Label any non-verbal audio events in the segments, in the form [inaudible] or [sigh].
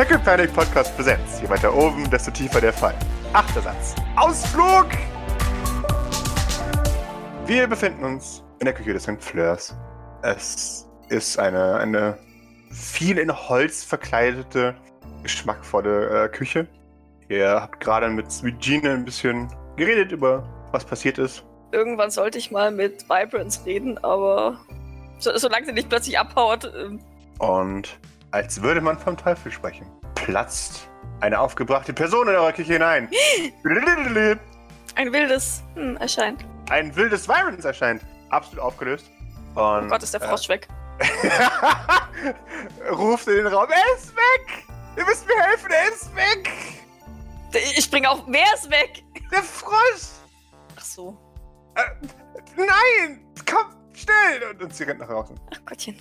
Pickle Panic Podcast Präsenz. Je weiter oben, desto tiefer der Fall. Achter Satz. Ausflug! Wir befinden uns in der Küche des St. Fleurs. Es ist eine, eine viel in Holz verkleidete, geschmackvolle äh, Küche. Ihr habt gerade mit Sweet Gene ein bisschen geredet über, was passiert ist. Irgendwann sollte ich mal mit Vibrance reden, aber so, solange sie nicht plötzlich abhaut. ähm, Und als würde man vom Teufel sprechen, platzt eine aufgebrachte Person in eure Küche hinein. [gasps] Ein wildes hm, erscheint. Ein wildes Virens erscheint. Absolut aufgelöst. Und Oh Gott, ist der Frosch weg. [laughs] ruft in den Raum, er ist weg! Ihr müsst mir helfen, er ist weg! Ich spring auf. Wer ist weg? Der Frosch! Ach so. Äh, nein! Komm, schnell! Und, und sie rennt nach draußen. Ach Gottchen.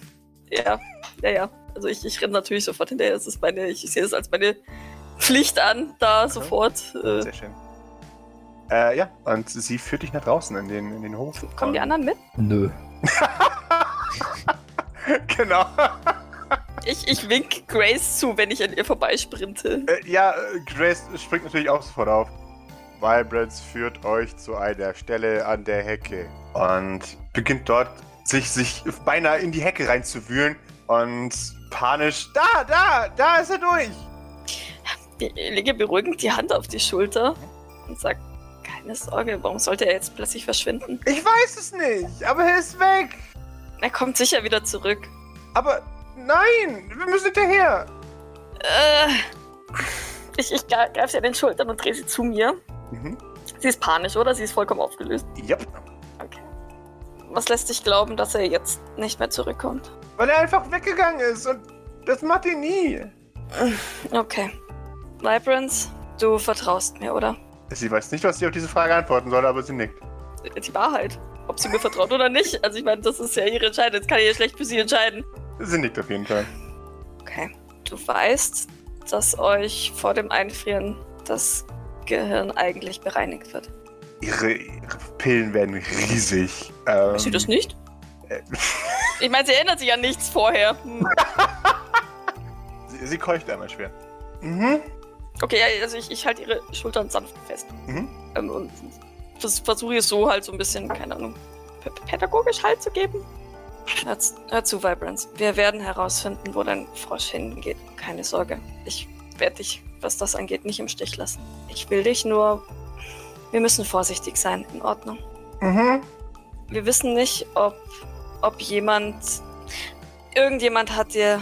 Ja, ja, ja. Also ich, ich renne natürlich sofort hinterher. Das ist meine, ich sehe es als meine Pflicht an, da sofort. Äh, Sehr schön. Äh, ja, und sie führt dich nach draußen in den, in den Hof. kommen die anderen mit? Nö. [laughs] genau. Ich, ich wink Grace zu, wenn ich an ihr vorbeisprinte. Äh, ja, Grace springt natürlich auch sofort auf. Vibrance führt euch zu einer Stelle an der Hecke und beginnt dort sich, sich beinahe in die Hecke reinzuwühlen und panisch, da, da, da ist er durch. Ich lege beruhigend die Hand auf die Schulter und sag, keine Sorge, warum sollte er jetzt plötzlich verschwinden? Ich weiß es nicht, aber er ist weg. Er kommt sicher wieder zurück. Aber nein, wir müssen hinterher. Äh, ich ich greife sie an den Schultern und drehe sie zu mir. Mhm. Sie ist panisch, oder? Sie ist vollkommen aufgelöst. Yep. Was lässt dich glauben, dass er jetzt nicht mehr zurückkommt? Weil er einfach weggegangen ist und das macht ihn nie. Okay. Vibrance, du vertraust mir, oder? Sie weiß nicht, was sie auf diese Frage antworten soll, aber sie nickt. Die Wahrheit. Ob sie mir vertraut oder nicht. Also ich meine, das ist ja ihre Entscheidung. Das kann ich ja schlecht für sie entscheiden. Sie nickt auf jeden Fall. Okay. Du weißt, dass euch vor dem Einfrieren das Gehirn eigentlich bereinigt wird. Ihre, ihre Pillen werden riesig. Ähm, Ist sie das nicht? äh, [laughs] Ich meine, sie erinnert sich an nichts vorher. Hm. sie, sie keucht einmal schwer. Mhm. Okay, also ich, ich halte ihre Schultern sanft fest. Mhm. Ähm, und vers versuche ihr so halt so ein bisschen, keine Ahnung, pädagogisch Halt zu geben. Hör zu, Vibrance. Wir werden herausfinden, wo dein Frosch hingeht. Keine Sorge. Ich werde dich, was das angeht, nicht im Stich lassen. Ich will dich nur. Wir müssen vorsichtig sein, in Ordnung. Mhm. Wir wissen nicht, ob, ob jemand. Irgendjemand hat dir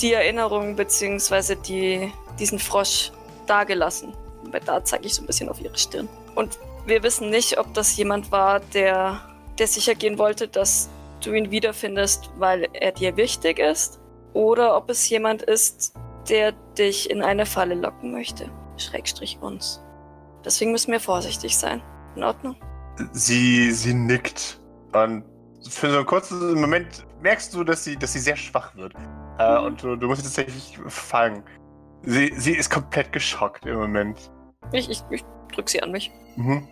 die Erinnerung bzw. Die, diesen Frosch dagelassen. Weil da zeige ich so ein bisschen auf ihre Stirn. Und wir wissen nicht, ob das jemand war, der, der sicher gehen wollte, dass du ihn wiederfindest, weil er dir wichtig ist. Oder ob es jemand ist, der dich in eine Falle locken möchte. Schrägstrich uns. Deswegen müssen wir vorsichtig sein. In Ordnung? Sie, sie nickt. Und für so einen kurzen Moment merkst du, dass sie, dass sie sehr schwach wird. Äh, Mhm. und du, du musst sie tatsächlich fangen. Sie, sie ist komplett geschockt im Moment. Ich, ich, ich drück sie an mich. Mhm.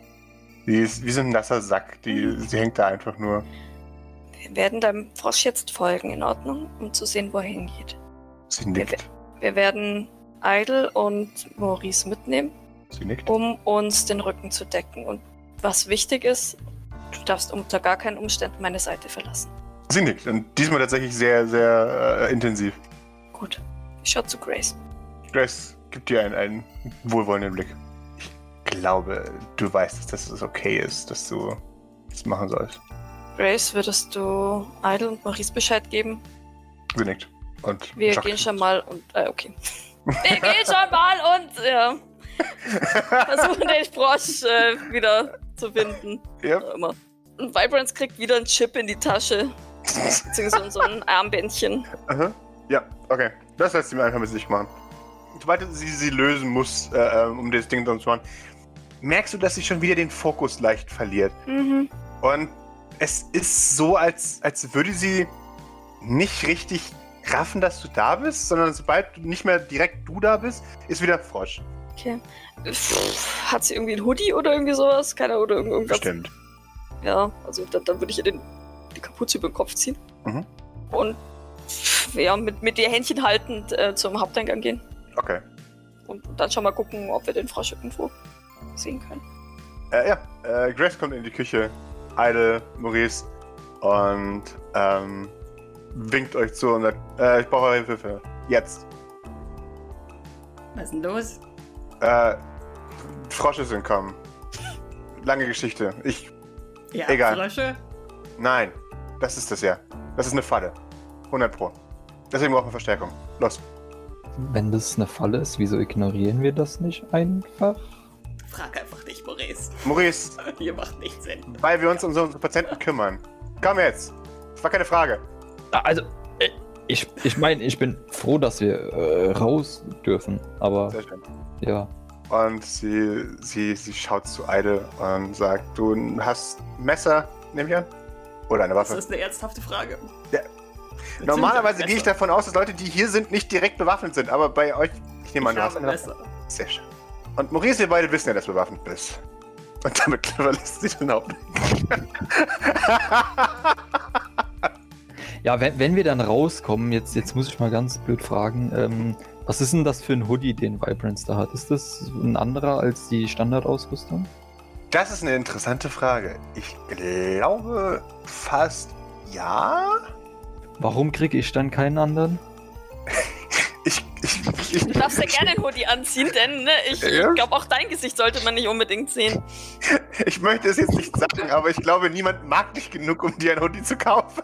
Sie ist wie so ein nasser Sack. Die, Mhm. sie hängt da einfach nur. Wir werden deinem Frosch jetzt folgen, in Ordnung, um zu sehen, wo er hingeht. Sie nickt. Wir werden Idle und Maurice mitnehmen. Um uns den Rücken zu decken. Und was wichtig ist, du darfst unter gar keinen Umständen meine Seite verlassen. Sie nickt. Und diesmal tatsächlich sehr, sehr äh, intensiv. Gut. Ich schau zu Grace. Grace gibt dir einen, einen wohlwollenden Blick. Ich glaube, du weißt, dass das okay ist, dass du das machen sollst. Grace, würdest du Idle und Maurice Bescheid geben? Sie nickt. Und Wir gehen schon mal und. Äh, okay. [laughs] Wir gehen schon mal und ja, versuchen den Frosch äh, wieder zu finden. auch immer. Und Vibrance kriegt wieder einen Chip in die Tasche. Beziehungsweise so ein Armbändchen. Aha. Ja, okay. Das lässt sie mir einfach mit sich machen. Sobald sie sie lösen muss, äh, ähm, um das Ding dann zu machen, merkst du, dass sie schon wieder den Fokus leicht verliert. Mhm. Und es ist so, als, als würde sie nicht richtig raffen, dass du da bist, sondern sobald du nicht mehr direkt du da bist, ist wieder Frosch. Okay. Pff, Hat sie irgendwie ein Hoodie oder irgendwie sowas? Keiner oder irgend- irgendwas? Stimmt. Ja, also dann, dann würde ich ihr den, die Kapuze über den Kopf ziehen. Mhm. Und pff, ja, mit, mit ihr Händchen haltend äh, zum Haupteingang gehen. Okay. Und dann schon mal gucken, ob wir den Frosch irgendwo sehen können. Äh, ja, äh, Grace kommt in die Küche, Idle, Maurice und ähm, winkt euch zu und sagt, äh, ich brauche eure Hilfe. Jetzt. Was ist denn los? Äh, Frosche sind kommen. Lange Geschichte. Ich. Ja, Egal. Frösche? Nein. Das ist das ja. Das ist eine Falle. 100 Pro. Deswegen brauchen wir Verstärkung. Los. Wenn das eine Falle ist, wieso ignorieren wir das nicht einfach? Frag einfach nicht, Maurice. Maurice, [laughs] Hier macht nichts Sinn. weil wir uns um so unsere Patienten kümmern. Komm jetzt. Das war keine Frage. Ah, Also, ich, ich meine, ich bin froh, dass wir äh, raus dürfen, aber Sehr schön. ja. Und sie, sie, sie schaut zu Eide und sagt, du hast ein Messer, nehme ich an? Oder eine Das Waffe? ist eine ernsthafte Frage. Ja. Normalerweise gehe ich davon aus, dass Leute, die hier sind, nicht direkt bewaffnet sind. Aber bei euch, ich nehme an, Ich du hast eine ein Waffe. Messer. Sehr schön. Und Maurice, wir beide wissen ja, dass du bewaffnet bist. Und damit [laughs] verlässt sie den Hauptweg. Ja, wenn, wenn wir dann rauskommen, jetzt, jetzt muss ich mal ganz blöd fragen, ähm, was ist denn das für ein Hoodie, den Vibrance da hat? Ist das ein anderer als die Standardausrüstung? Das ist eine interessante Frage. Ich glaube fast ja. Warum kriege ich dann keinen anderen? [laughs] Du darfst ja gerne den Hoodie anziehen, denn ne, ich, Ja? ich glaube, auch dein Gesicht sollte man nicht unbedingt sehen. ich möchte es jetzt nicht sagen, aber ich glaube, niemand mag dich genug, um dir ein Hoodie zu kaufen.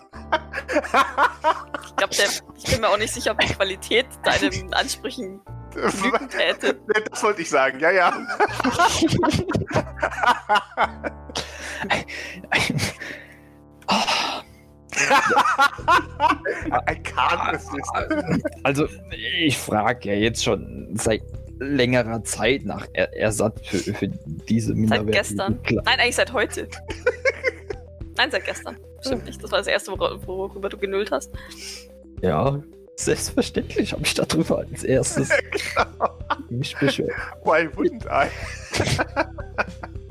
Ich glaube, ich bin mir auch nicht sicher, ob die Qualität deinen Ansprüchen [laughs] genügen täte. Das wollte ich sagen, ja, ja. [laughs] Ah, I can't resist. Also, ich frage ja jetzt schon seit längerer Zeit nach er Ersatz für, für diese Seit minderwertigen gestern. Kle- Nein, eigentlich seit heute. [laughs] Nein, seit gestern. Stimmt nicht. Das war das erste, wor- worüber du genüllt hast. Ja, selbstverständlich habe ich darüber als erstes [laughs] mich beschwert. Why wouldn't I?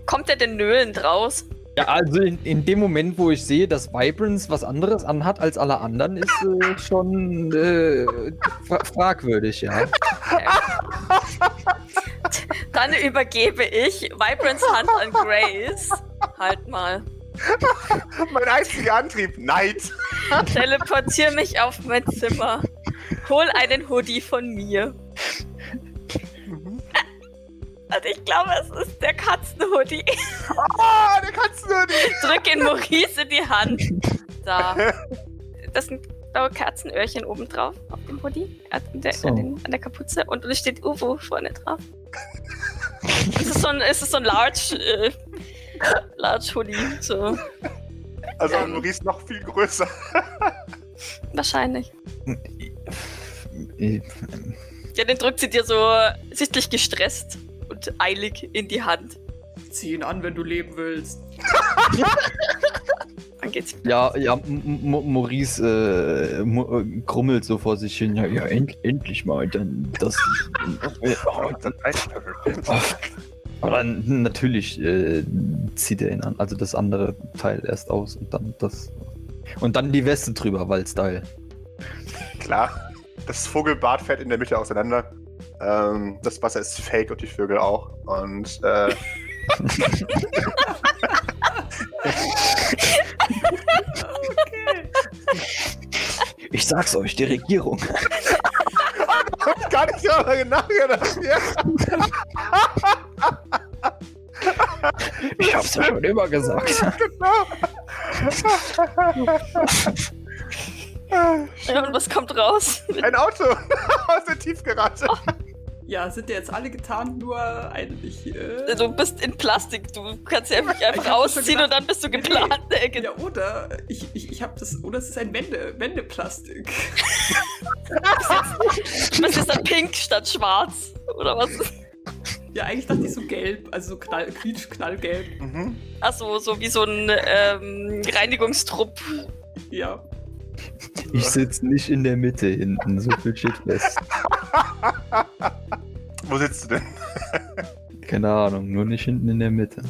Kommt der denn nöhlend raus? Ja, also in, in dem Moment, wo ich sehe, dass Vibrance was anderes anhat als alle anderen, ist äh, schon äh, fra fragwürdig, ja. [laughs] Dann übergebe ich Vibrance Hand an Grace. Halt mal. Mein einziger Antrieb, Neid. [laughs] Teleportiere mich auf mein Zimmer. Hol einen Hoodie von mir. Und ich glaube, es ist der Katzenhoodie. Ah, der nicht. [laughs] Drück ihn Maurice in die Hand. [laughs] Da. Das sind blaue Katzenöhrchen oben drauf auf dem Hoodie. An der, So. an, den, an der Kapuze. Und es steht UFO vorne drauf. [laughs] es ist so ein, es ist so ein Large, äh, Large Hoodie. So. Also Ähm. Maurice noch viel größer. Wahrscheinlich. Äh, Ja, den drückt sie dir so sichtlich gestresst und eilig in die Hand. Zieh ihn an, wenn du leben willst. [laughs] Dann geht's. Ja, ja, M M Maurice äh, mu- äh, krummelt so vor sich hin. Ja, ja end endlich mal. Dann das. oh, [laughs] dann, aber dann natürlich äh, zieht er ihn an. Also das andere Teil erst aus und dann das. Und dann die Weste drüber, weil Style. Klar. Das Vogelbad fällt in der Mitte auseinander. Ähm, das Wasser ist fake und die Vögel auch. Und äh, Okay. Ich sag's euch, die Regierung. hab ich gar nicht darüber nachgedacht. Ja. Ich hab's ja schon immer gesagt. Genau. Ja, und was kommt raus? Ein Auto [laughs] aus der Tiefgarage. Ja, sind ja jetzt alle getarnt, nur eine nicht. Äh, Du bist in Plastik. Du kannst ja mich Ich einfach hab das schon ausziehen gedacht. und dann bist du Nee, nee. geplant. Äh, ge- ja, oder ich, ich, ich habe das. Oder es ist ein Wände, Wendeplastik. [laughs] Was ist dann pink statt schwarz? Oder was? Ja, eigentlich dachte ich so gelb, also so knall, quietsch, knallgelb. Mhm. Achso, so wie so ein ähm, Reinigungstrupp. Ja. Ich sitz nicht in der Mitte hinten, so viel steht fest. [laughs] Wo sitzt du denn? Keine Ahnung, nur nicht hinten in der Mitte.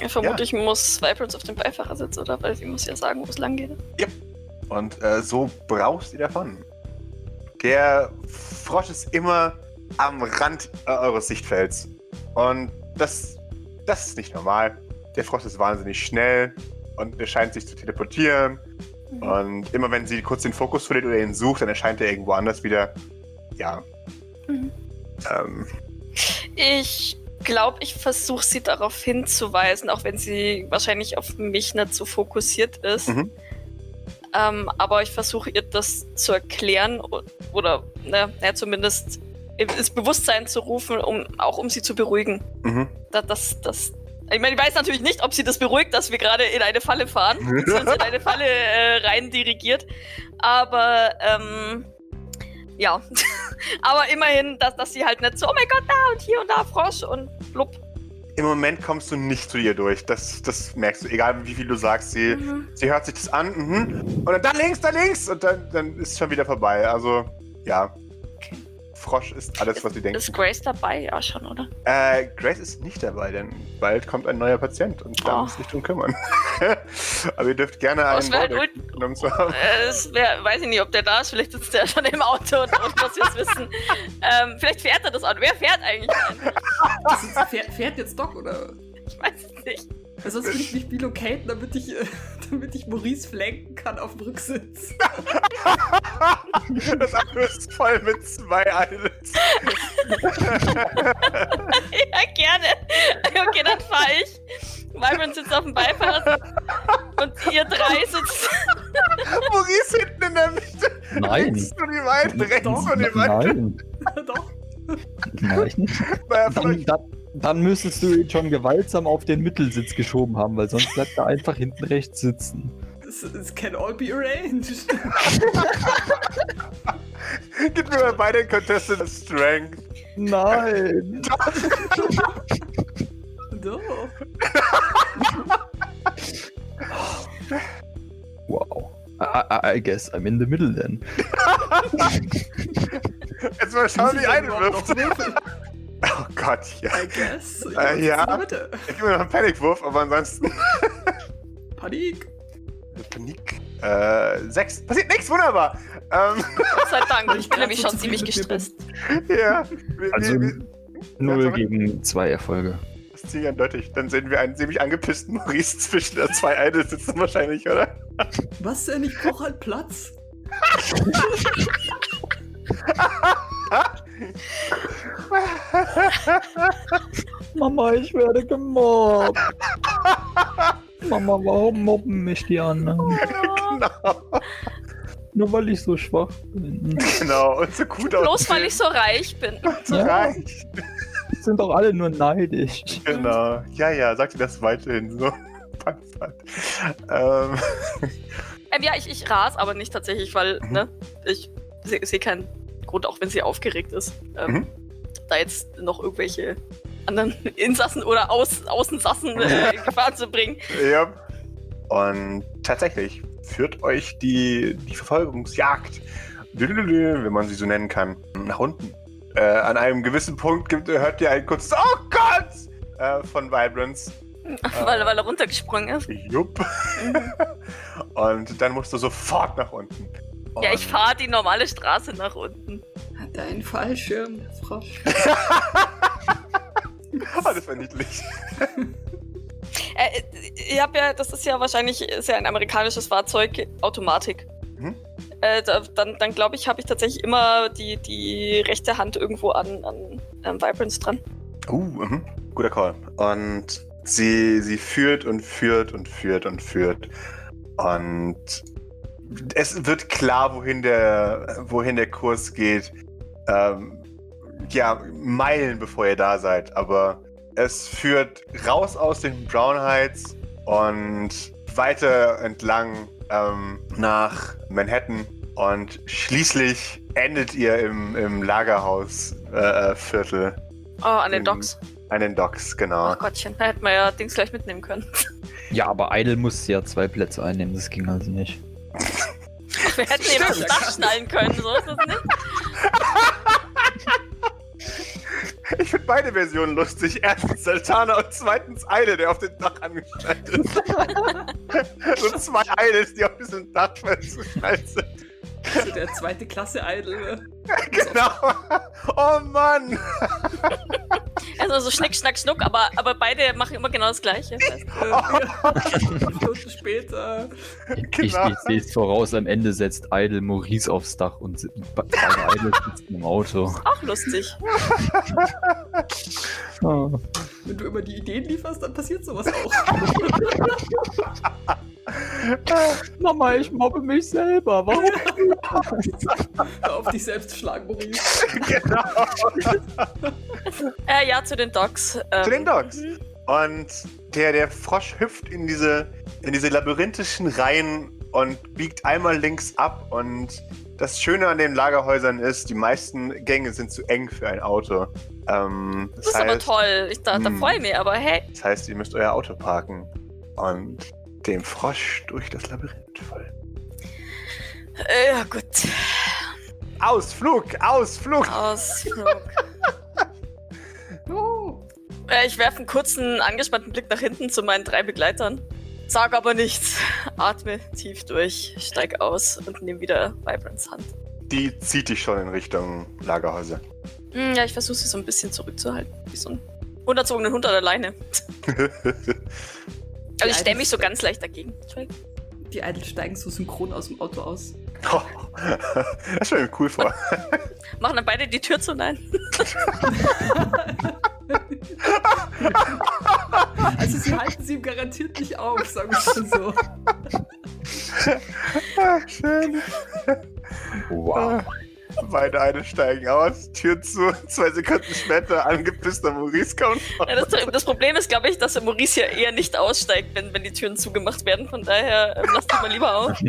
Ja, vermutlich muss Vibrance auf dem Beifahrersitz, oder? Weil sie muss ja sagen, wo es lang geht. Und äh, so braust ihr davon. Der Frosch ist immer am Rand äh, eures Sichtfelds. Und das, das ist nicht normal. Der Frosch ist wahnsinnig schnell und er scheint sich zu teleportieren. Und immer wenn sie kurz den Fokus verliert oder ihn sucht, dann erscheint er irgendwo anders wieder. Ja. Mhm. Ähm, Ich glaube, ich versuche sie darauf hinzuweisen, auch wenn sie wahrscheinlich auf mich nicht so fokussiert ist. Mhm. Ähm, aber ich versuche ihr das zu erklären oder ne, ja, zumindest ins Bewusstsein zu rufen, um auch um sie zu beruhigen. mhm. Da- Das, das, ich meine, ich weiß natürlich nicht, ob sie das beruhigt, dass wir gerade in eine Falle fahren, [laughs] sie uns in eine Falle äh, rein dirigiert. Aber ähm, ja, [laughs] aber immerhin, dass, dass sie halt nicht so, oh mein Gott, da und hier und da Frosch und blub. Im Moment kommst du nicht zu ihr durch. Das, das merkst du. Egal wie viel du sagst, sie, Mhm. sie hört sich das an. Mhm. Und dann da links, da links. Und dann, dann ist es schon wieder vorbei. Also, ja. Frosch ist alles, was sie denken. Ist Grace dabei? Ja, schon, oder? Äh, Grace ist nicht dabei, denn bald kommt ein neuer Patient und da Oh. muss sich drum kümmern. [laughs] Aber ihr dürft gerne einen halt Wardeck genommen zu haben. Äh, Es wär, weiß ich nicht, ob der da ist. Vielleicht sitzt der schon im Auto und, wir es wissen. [laughs] Ähm, vielleicht fährt er das Auto. Wer fährt eigentlich? [laughs] fährt, fährt jetzt Doc oder? Ich weiß es nicht. Weil sonst will ich mich bilocaten, damit ich, äh, [laughs] damit ich Maurice flanken kann auf dem Rücksitz. [laughs] Das Auto ist voll mit zwei Islands. [laughs] Ja, gerne. Okay, dann fahre ich. Vibrant sitzt auf dem Beifahrersitz und ihr drei sitzt. Maurice hinten in der Mitte. Nein. Links von ihm ein, rechts Doch. von ihm ein. Nein. Doch. Nein. Dann, dann, dann müsstest du ihn schon gewaltsam auf den Mittelsitz geschoben haben, weil sonst bleibt er einfach hinten rechts sitzen. Es, es can all be arranged. [laughs] Gib mir mal beide Contested Strength. Nein. [laughs] Doch. Wow. I, I, I guess I'm in the middle then. [laughs] Jetzt mal schauen, wie eine wirft. Oh Gott, ja. I guess. Ich Äh, ja. Mitte. Ich gebe mir noch einen Panikwurf, aber ansonsten. [laughs] Panik. Panik. Äh, sechs. Passiert nichts, wunderbar. Ähm, Gott sei Dank. Ich bin nämlich schon ziemlich gestresst. ja. Wir, Also null gegen zwei Erfolge. das ist ziemlich eindeutig. Dann sehen wir einen ziemlich angepissten [laughs] Maurice zwischen der zwei Eides sitzen wahrscheinlich, oder? Was denn? Ich brauche halt Platz. [laughs] [laughs] Mama, ich werde gemobbt. Mama, warum mobben mich die anderen? [laughs] genau. Nur weil ich so schwach bin. Genau. Und so gut Bloß aussehen. weil ich so reich bin. [laughs] so Ja. reich. Sind doch alle nur neidisch. Genau. Ja, ja, sag dir das weiterhin so. Ähm, Ähm, ja, ich, ich ras aber nicht tatsächlich, weil, Mhm. ne, ich sehe seh keinen Grund, auch wenn sie aufgeregt ist, ähm, Mhm. da jetzt noch irgendwelche anderen [laughs] Insassen oder Aus, Außensassen äh, [laughs] in Gefahr zu bringen. ja. Und tatsächlich führt euch die, die Verfolgungsjagd, wenn man sie so nennen kann, nach unten. Äh, an einem gewissen Punkt gibt, hört ihr ein kurzes Oh Gott! Äh, von Vibrance. [laughs] weil, weil er runtergesprungen ist. Jupp. Und dann musst du sofort nach unten. Ja, ich fahre die normale Straße nach unten. Hat er einen Fallschirm, der Frosch? [laughs] [laughs] Ah, das war niedlich. Äh, ich habe ja, das ist ja wahrscheinlich ist ja ein amerikanisches Fahrzeug, Automatik. Mhm. Äh, da, dann dann glaube ich, habe ich tatsächlich immer die, die rechte Hand irgendwo an, an ähm, Vibrance dran. Uh, mhm. guter Call. Und sie, sie führt und führt und führt und führt. Und es wird klar, wohin der, wohin der Kurs geht. Ähm, ja, Meilen bevor ihr da seid. Aber es führt raus aus den Brown Heights und weiter entlang ähm, nach Manhattan. Und schließlich endet ihr im, im Lagerhausviertel. Äh, Viertel. Oh, an den. Docks. an den Docks, genau. Ach Gottchen, da hätten wir ja Dings gleich mitnehmen können. Ja, aber Idle musste ja zwei Plätze einnehmen, das ging also nicht. [laughs] Wir hätten ihn aufs Dach schnallen können, so ist es nicht. Ich finde beide Versionen lustig. Erstens Sultana und zweitens Eile, der auf dem Dach angeschnallt ist. [laughs] so zwei Eiles, die auf diesem Dach festgeschnallt sind. So der zweite Klasse Idol. [laughs] genau. Oh Mann. Also so Schnick, Schnack, Schnuck, aber, aber beide machen immer genau das Gleiche. Das heißt, Äh, ja. Stunden später. Ich, Genau. ich sehe es voraus, am Ende setzt Idle Maurice aufs Dach und beide Idle sitzen im Auto. auch lustig. Ah. Wenn du immer die Ideen lieferst, dann passiert sowas auch. [laughs] Mama, ich mobbe mich selber. Warum? [laughs] Auf dich selbst schlagen, Maurice. [laughs] genau. Äh, ja, zu den Dogs. Ähm, Zu den Dogs. Und der, der Frosch hüpft in diese, in diese labyrinthischen Reihen und biegt einmal links ab. Und das Schöne an den Lagerhäusern ist, die meisten Gänge sind zu eng für ein Auto. Ähm, Das ist aber toll. Ich, da, da Hm. freue ich mich, aber hey. Das heißt, ihr müsst euer Auto parken und dem Frosch durch das Labyrinth folgen. Äh, ja, gut. Ausflug, Ausflug! Ausflug. [laughs] Äh, ich werfe einen kurzen, angespannten Blick nach hinten zu meinen drei Begleitern. Sag aber nichts. Atme tief durch, steig aus und nehme wieder Vibrants Hand. Die zieht dich schon in Richtung Lagerhäuser. Hm, ja, ich versuche sie so ein bisschen zurückzuhalten. Wie so ein unerzogenen Hund an der Leine. [laughs] Also ich stelle mich so ganz leicht dagegen. Die Idol steigen so synchron aus dem Auto aus. Oh, das stelle ich mir cool vor. Machen dann beide die Tür zu? Nein. [laughs] Also sie halten sie ihm garantiert nicht auf, sagen wir mal so. Ah, Schön. Wow. Beide eine steigen aus, Tür zu, zwei Sekunden später angepisster Maurice kommt. Ja, das, das Problem ist, glaube ich, dass der Maurice ja eher nicht aussteigt, wenn, wenn die Türen zugemacht werden. Von daher ähm, lasst ihn mal lieber auf. [laughs]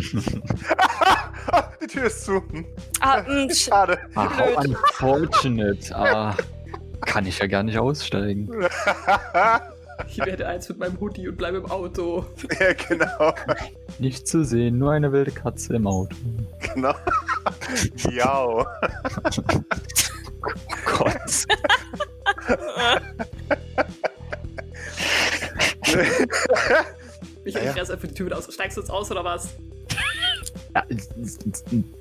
Die Tür ist zu. Ah, mh, sch- Schade. How unfortunate. Ah, kann ich ja gar nicht aussteigen. [laughs] Ich werde eins mit meinem Hoodie und bleibe im Auto. [laughs] ja, genau. Nicht zu sehen, nur eine wilde Katze im Auto. Genau. Ja. Oh Gott. Ich Ja, ja. reiß einfach die Tür wieder aus. Steigst du jetzt aus oder was? Ja,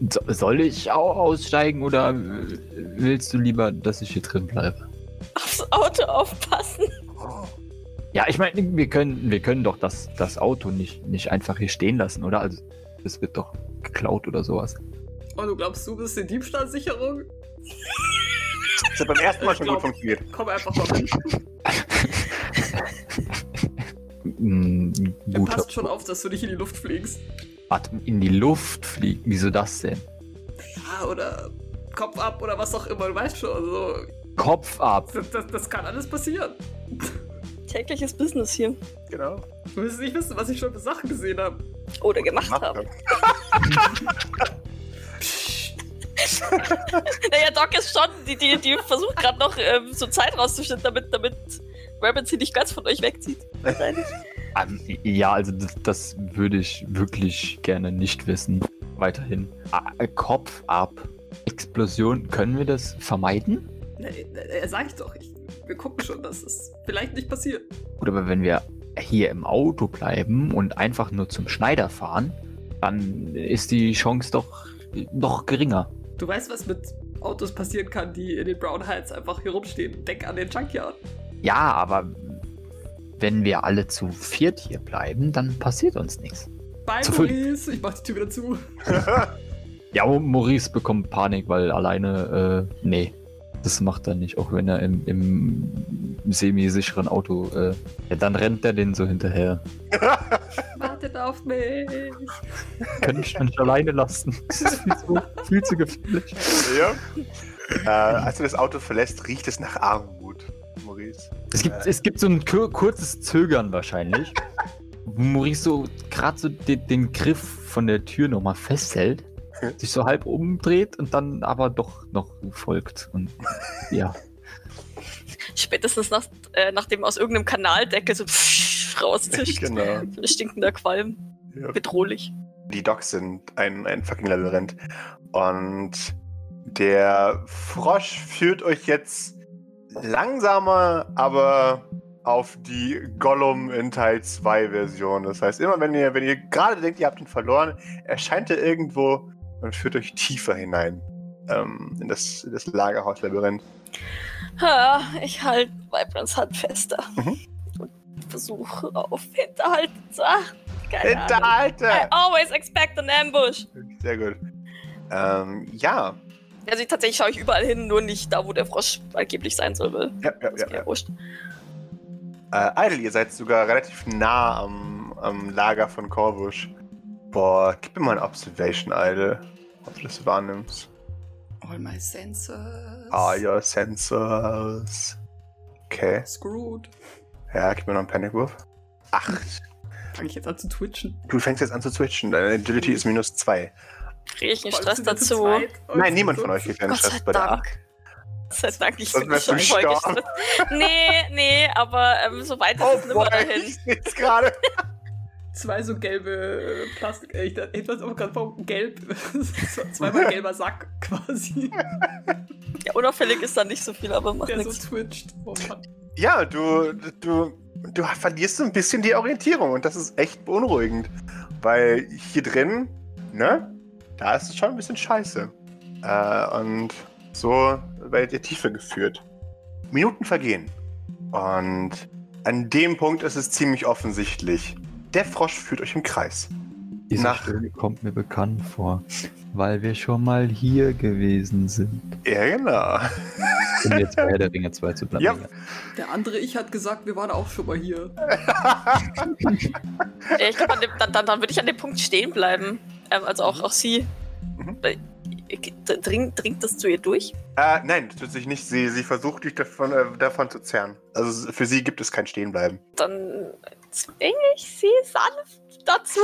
so- soll ich auch aussteigen oder willst du lieber, dass ich hier drin bleibe? Auto aufpassen. Ja, ich meine, wir können, wir können doch das, das Auto nicht, nicht einfach hier stehen lassen, oder? Also, es wird doch geklaut oder sowas. Oh, du glaubst, du bist die Diebstahlsicherung? Das hat beim ersten Mal Ich schon glaub- gut funktioniert. Komm einfach mal mit. [laughs] Mm, guter passt schon auf, dass du nicht in die Luft fliegst. Warte, in die Luft fliegen. Wieso das denn? Ja, oder Kopf ab oder was auch immer. Du weißt schon, also, Kopf ab. das, das, das kann alles passieren. Tägliches Business hier. Genau. Du willst nicht wissen, was ich schon für Sachen gesehen habe. Oder gemacht Macht habe. [laughs] Naja, Doc ist schon, die, die, die versucht gerade noch ähm, so Zeit rauszuschnitzen, damit, damit Rabbit sie nicht ganz von euch wegzieht. Wahrscheinlich. Ähm, ja, also das, das würde ich wirklich gerne nicht wissen. Weiterhin. Ah, Kopf ab. Explosion. Können wir das vermeiden? Ne, ne, sag ich doch. Ich, wir gucken schon, dass es vielleicht nicht passiert. Gut, aber wenn wir hier im Auto bleiben und einfach nur zum Schneider fahren, dann ist die Chance doch noch geringer. Du weißt, was mit Autos passieren kann, die in den Brown Heights einfach hier rumstehen. Denk an den Junkyard. Ja, aber wenn wir alle zu viert hier bleiben, dann passiert uns nichts. Bye, Zu. Maurice. Ich mach die Tür wieder zu. [laughs] Ja, Maurice bekommt Panik, weil alleine, äh, nee, das macht er nicht, auch wenn er im, im semi-sicheren Auto, äh, ja, dann rennt er den so hinterher. [laughs] Wartet auf mich. Kann ich nicht alleine lassen. [laughs] Das ist viel zu, viel zu gefährlich. ja. Äh, als du das Auto verlässt, riecht es nach Armut, Maurice. Es gibt, es gibt so ein kur kurzes Zögern wahrscheinlich. wo Maurice so gerade so den, den Griff von der Tür nochmal festhält, sich so halb umdreht und dann aber doch noch folgt. Und ja. Spätestens nach, äh, nachdem aus irgendeinem Kanaldeckel so pff, rauszischt. Genau. Stinkender Qualm. Ja. Bedrohlich. Die Docks sind ein, ein fucking Labyrinth. Und der Frosch führt euch jetzt langsamer, aber auf die Gollum in Teil 2 Version. Das heißt, immer wenn ihr, wenn ihr gerade denkt, ihr habt ihn verloren, erscheint er irgendwo und führt euch tiefer hinein ähm, in das, in das Lagerhauslabyrinth. Ha, ich halte Vibrance Hand fester. Mhm. Und versuche auf Hinterhalt zu achten. Hinterhalte! I always expect an ambush. Sehr gut. Ähm, ja. Also tatsächlich schaue ich überall hin, nur nicht da, wo der Frosch angeblich sein soll. Ja, ja, ist ja. ja. wurscht. Äh, Idle, ihr seid sogar relativ nah am, am Lager von Korvusch. Boah, gib mir mal eine Observation, Idle. Ob du das wahrnimmst. All my senses. Ah, your sensors. Okay. Screwed. Ja, gib mir noch einen Panicwurf. Acht. Fange ich jetzt an zu twitchen. Du fängst jetzt an zu switchen. Deine Agility ist minus zwei. Kriege ich einen Stress dazu. Nein, niemand von euch kriegt einen Stress bei der. Acht. Gott sei Dank, ich bin schon voll gestresst. Nee, nee, aber ähm, so weit ist Oh es nimmer dahin. ich seh's gerade. Zwei so gelbe äh, Plastik. Äh, ich dachte auch gerade vom Gelb. [laughs] so zweimal gelber Sack quasi. [laughs] Ja, unauffällig ist da nicht so viel, aber macht Der so nichts. twitcht. Oh. Ja, du, du, du verlierst so ein bisschen die Orientierung und das ist echt beunruhigend. Weil hier drin, ne, da ist es schon ein bisschen scheiße. Äh, und so werdet ihr tiefer geführt. Minuten vergehen. Und an dem Punkt ist es ziemlich offensichtlich. Der Frosch führt euch im Kreis. Diese Nach- Stelle kommt mir bekannt vor, weil wir schon mal hier gewesen sind. Ja, genau. Um jetzt bei Herr der Ringe 2 zu bleiben. Ja. Der andere Ich hat gesagt, wir waren auch schon mal hier. [laughs] Ja, ich glaube, dann, dann, dann würde ich an dem Punkt stehen bleiben. Ähm, also auch, auch sie. Mhm. Äh, Dringt, das zu ihr durch? Äh, nein, das tut sich nicht. Sie, sie versucht dich davon, äh, davon zu zerren. Also für sie gibt es kein Stehenbleiben. Dann zwinge ich sie sanft dazu.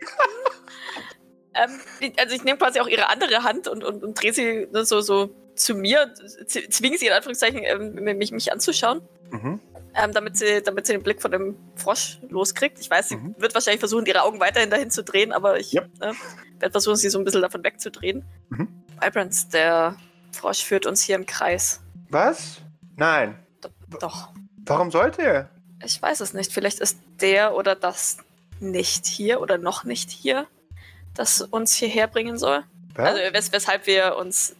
[laughs] ähm, also ich nehme quasi auch ihre andere Hand und, und, und drehe sie so, so zu mir, zwinge sie in Anführungszeichen, ähm, mich, mich anzuschauen. Mhm. Ähm, damit, sie, damit sie den Blick von dem Frosch loskriegt. Ich weiß, sie Mhm. wird wahrscheinlich versuchen, ihre Augen weiterhin dahin zu drehen, aber ich Yep. ne, werde versuchen, sie so ein bisschen davon wegzudrehen. Mhm. Vibrance, der Frosch führt uns hier im Kreis. Was? Nein. Doch, Warum sollte er? ich weiß es nicht. Vielleicht ist der oder das nicht hier oder noch nicht hier, das uns hierher bringen soll. Was? Also wes weshalb wir uns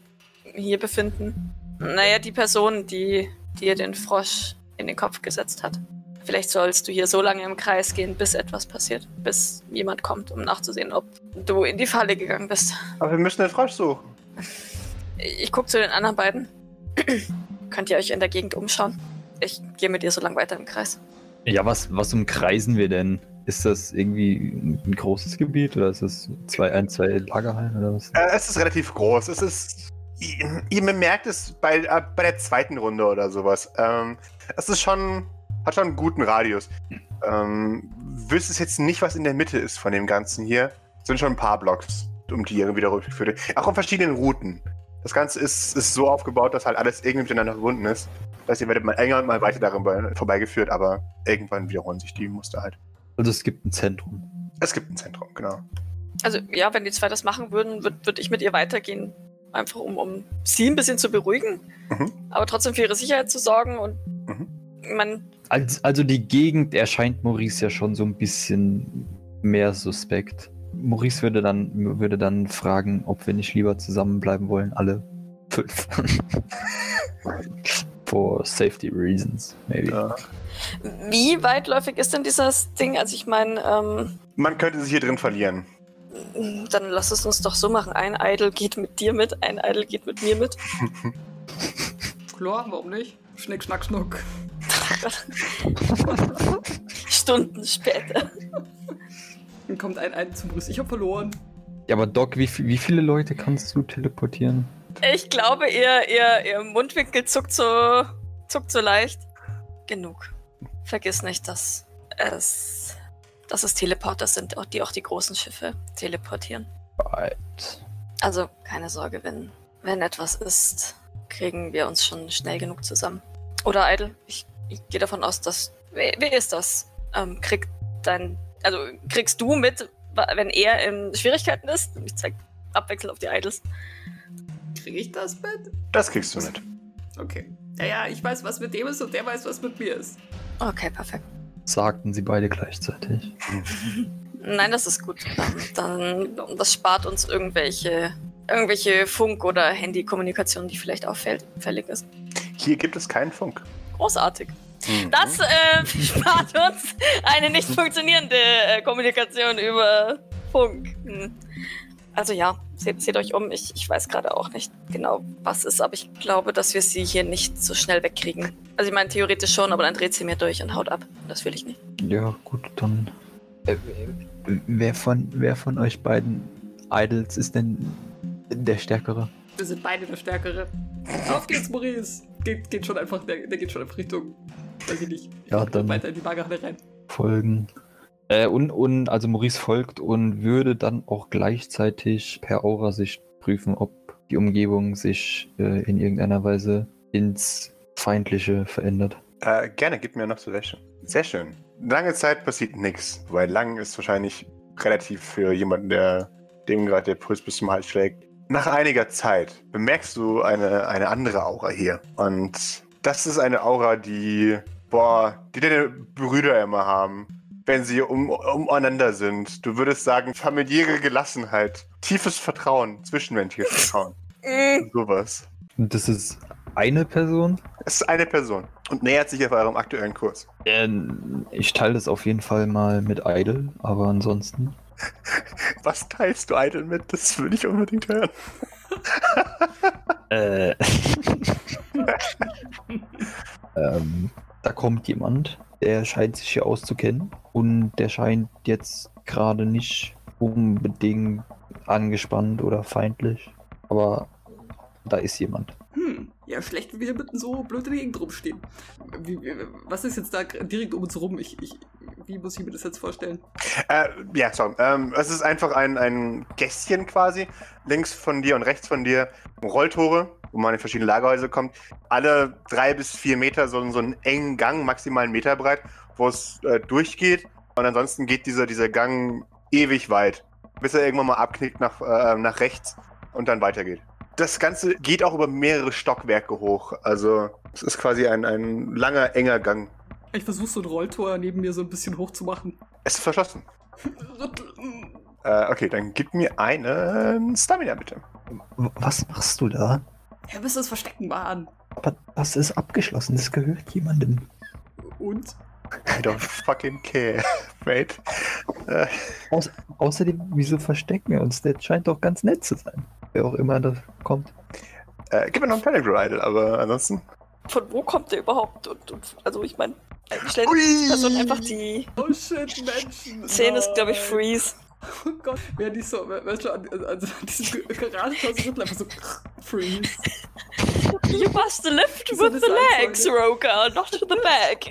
hier befinden. Naja, die Person, die dir den Frosch in den Kopf gesetzt hat. Vielleicht sollst du hier so lange im Kreis gehen, bis etwas passiert. Bis jemand kommt, um nachzusehen, ob du in die Falle gegangen bist. Aber wir müssen den Frosch suchen. Ich gucke zu den anderen beiden. [clears throat] Könnt ihr euch in der Gegend umschauen? Ich gehe mit dir so lange weiter im Kreis. Ja, was, was umkreisen wir denn? Ist das irgendwie ein großes Gebiet oder ist das zwei, ein, zwei Lagerhallen oder was? Äh, es ist relativ groß. Es ist. Ihr, ihr bemerkt es bei, äh, bei der zweiten Runde oder sowas. Ähm, es ist schon. Hat schon einen guten Radius. Ähm, wüsstest jetzt nicht, was in der Mitte ist von dem Ganzen hier. Es sind schon ein paar Blocks, um die ihr wieder rüberführt. Auch auf verschiedenen Routen. Das Ganze ist, ist so aufgebaut, dass halt alles irgendwie miteinander verbunden ist. Das heißt, ihr werdet mal enger und mal weiter darüber vorbeigeführt, aber irgendwann wiederholen sich die Muster halt. Also es gibt ein Zentrum. Es gibt ein Zentrum, genau. Also ja, wenn die zwei das machen würden, würde würd ich mit ihr weitergehen. Einfach um, um sie ein bisschen zu beruhigen, Mhm. aber trotzdem für ihre Sicherheit zu sorgen. Und Mhm. man, Also, also die Gegend erscheint Maurice ja schon so ein bisschen mehr suspekt. Maurice würde dann, würde dann fragen, ob wir nicht lieber zusammenbleiben wollen, alle fünf. [laughs] For safety reasons, maybe. Ja. wie weitläufig ist denn dieses Ding? Also ich meine, ähm, Man könnte sich hier drin verlieren. Dann lass es uns doch so machen. Ein Idol geht mit dir mit, ein Idol geht mit mir mit. Klar, warum nicht? Schnick, schnack, schnuck. [laughs] Stunden später. Dann kommt ein, ein zum Brüst. Ich hab verloren. Ja, aber Doc, wie, wie viele Leute kannst du teleportieren? Ich glaube, ihr, ihr, ihr Mundwinkel zuckt so, zuckt so leicht. Genug. Vergiss nicht, dass es, dass es Teleporter sind, die auch die großen Schiffe teleportieren. Right. Also keine Sorge, wenn, wenn etwas ist, kriegen wir uns schon schnell genug zusammen. Oder Idle, ich, ich gehe davon aus, dass. Wer, wer ist das? Ähm, kriegt dein. Also kriegst du mit, wenn er in Schwierigkeiten ist? Ich zeig abwechselnd auf die Idols. Kriege ich das mit? Das kriegst du mit. Okay. Ja, ja, ich weiß, was mit dem ist und der weiß, was mit mir ist. Okay, perfekt. Sagten sie beide gleichzeitig. [laughs] Nein, das ist gut. Dann, das spart uns irgendwelche, irgendwelche Funk- oder Handykommunikation, die vielleicht auffällig ist. Hier gibt es keinen Funk. Großartig. Mhm. Das äh, [laughs] spart uns eine nicht funktionierende äh, Kommunikation über Funk. Hm. Also ja, seht, seht euch um. Ich, ich weiß gerade auch nicht genau, was ist, aber ich glaube, dass wir sie hier nicht so schnell wegkriegen. Also ich meine, theoretisch schon, aber dann dreht sie mir durch und haut ab. Das will ich nicht. Ja, gut, dann. Äh, wer, von, wer von euch beiden Idols ist denn der Stärkere? Wir sind beide der Stärkere. Auf geht's, Maurice! Geht, geht schon einfach, der, der geht schon einfach Richtung, weiß ich nicht, Ja, dann weiter in die Magerhalle rein. folgen. Äh, und, und, also Maurice folgt und würde dann auch gleichzeitig per Aurasicht prüfen, ob die Umgebung sich äh, in irgendeiner Weise ins Feindliche verändert. Äh, gerne, gib mir noch so welche. Sehr schön. Lange Zeit passiert nichts, weil lang ist wahrscheinlich relativ für jemanden, der dem gerade der Puls bis zum Hals schlägt. Nach einiger Zeit bemerkst du eine, eine andere Aura hier. Und das ist eine Aura, die, boah, die deine Brüder immer haben, wenn sie um, umeinander sind. Du würdest sagen, familiäre Gelassenheit, tiefes Vertrauen, zwischenmenschliches Vertrauen. Mm, Sowas. Und das ist eine Person? Es ist eine Person und nähert sich auf eurem aktuellen Kurs. Äh, ich teile das auf jeden Fall mal mit Idle, aber ansonsten. [laughs] Was teilst du Idol mit? Das will ich unbedingt hören. Äh. [laughs] ähm, da kommt jemand, der scheint sich hier auszukennen und der scheint jetzt gerade nicht unbedingt angespannt oder feindlich, aber da ist jemand. Hm, ja, schlecht, wie wir hier mitten so blöd in der Gegend rumstehen. Wie, wie, was ist jetzt da direkt um uns rum? Ich, ich, wie muss ich mir das jetzt vorstellen? Äh, ja, sorry. Ähm, es ist einfach ein, ein Gässchen quasi. Links von dir und rechts von dir Rolltore, wo man in verschiedene Lagerhäuser kommt. Alle drei bis vier Meter so, so einen engen Gang, maximal einen Meter breit, wo es äh, durchgeht. Und ansonsten geht dieser, dieser Gang ewig weit, bis er irgendwann mal abknickt nach, äh, nach rechts und dann weitergeht. Das Ganze geht auch über mehrere Stockwerke hoch. Also es ist quasi ein, ein langer, enger Gang. Ich versuche so ein Rolltor neben mir so ein bisschen hoch zu machen. Es ist verschlossen. [laughs] Äh, okay, dann gib mir einen Stamina bitte. Was machst du da? Ja, bis das Verstecken waren. Aber das ist abgeschlossen, das gehört jemandem. Und? I don't fucking care, [laughs] mate. Äh, Auß außerdem, wieso verstecken wir uns? Der scheint doch ganz nett zu sein. Wer auch immer da kommt. äh, gib mir noch einen Panic Idol, aber ansonsten. von wo kommt der überhaupt? Und, und, also ich meine, Ui. die Person einfach die Oh shit, Menschen. 10 ist, glaube ich. Freeze. Oh Gott, während die so, weißt du, an, an, an diesem so rütteln, einfach so Freeze. You must lift So with the legs. Roka, not to the back.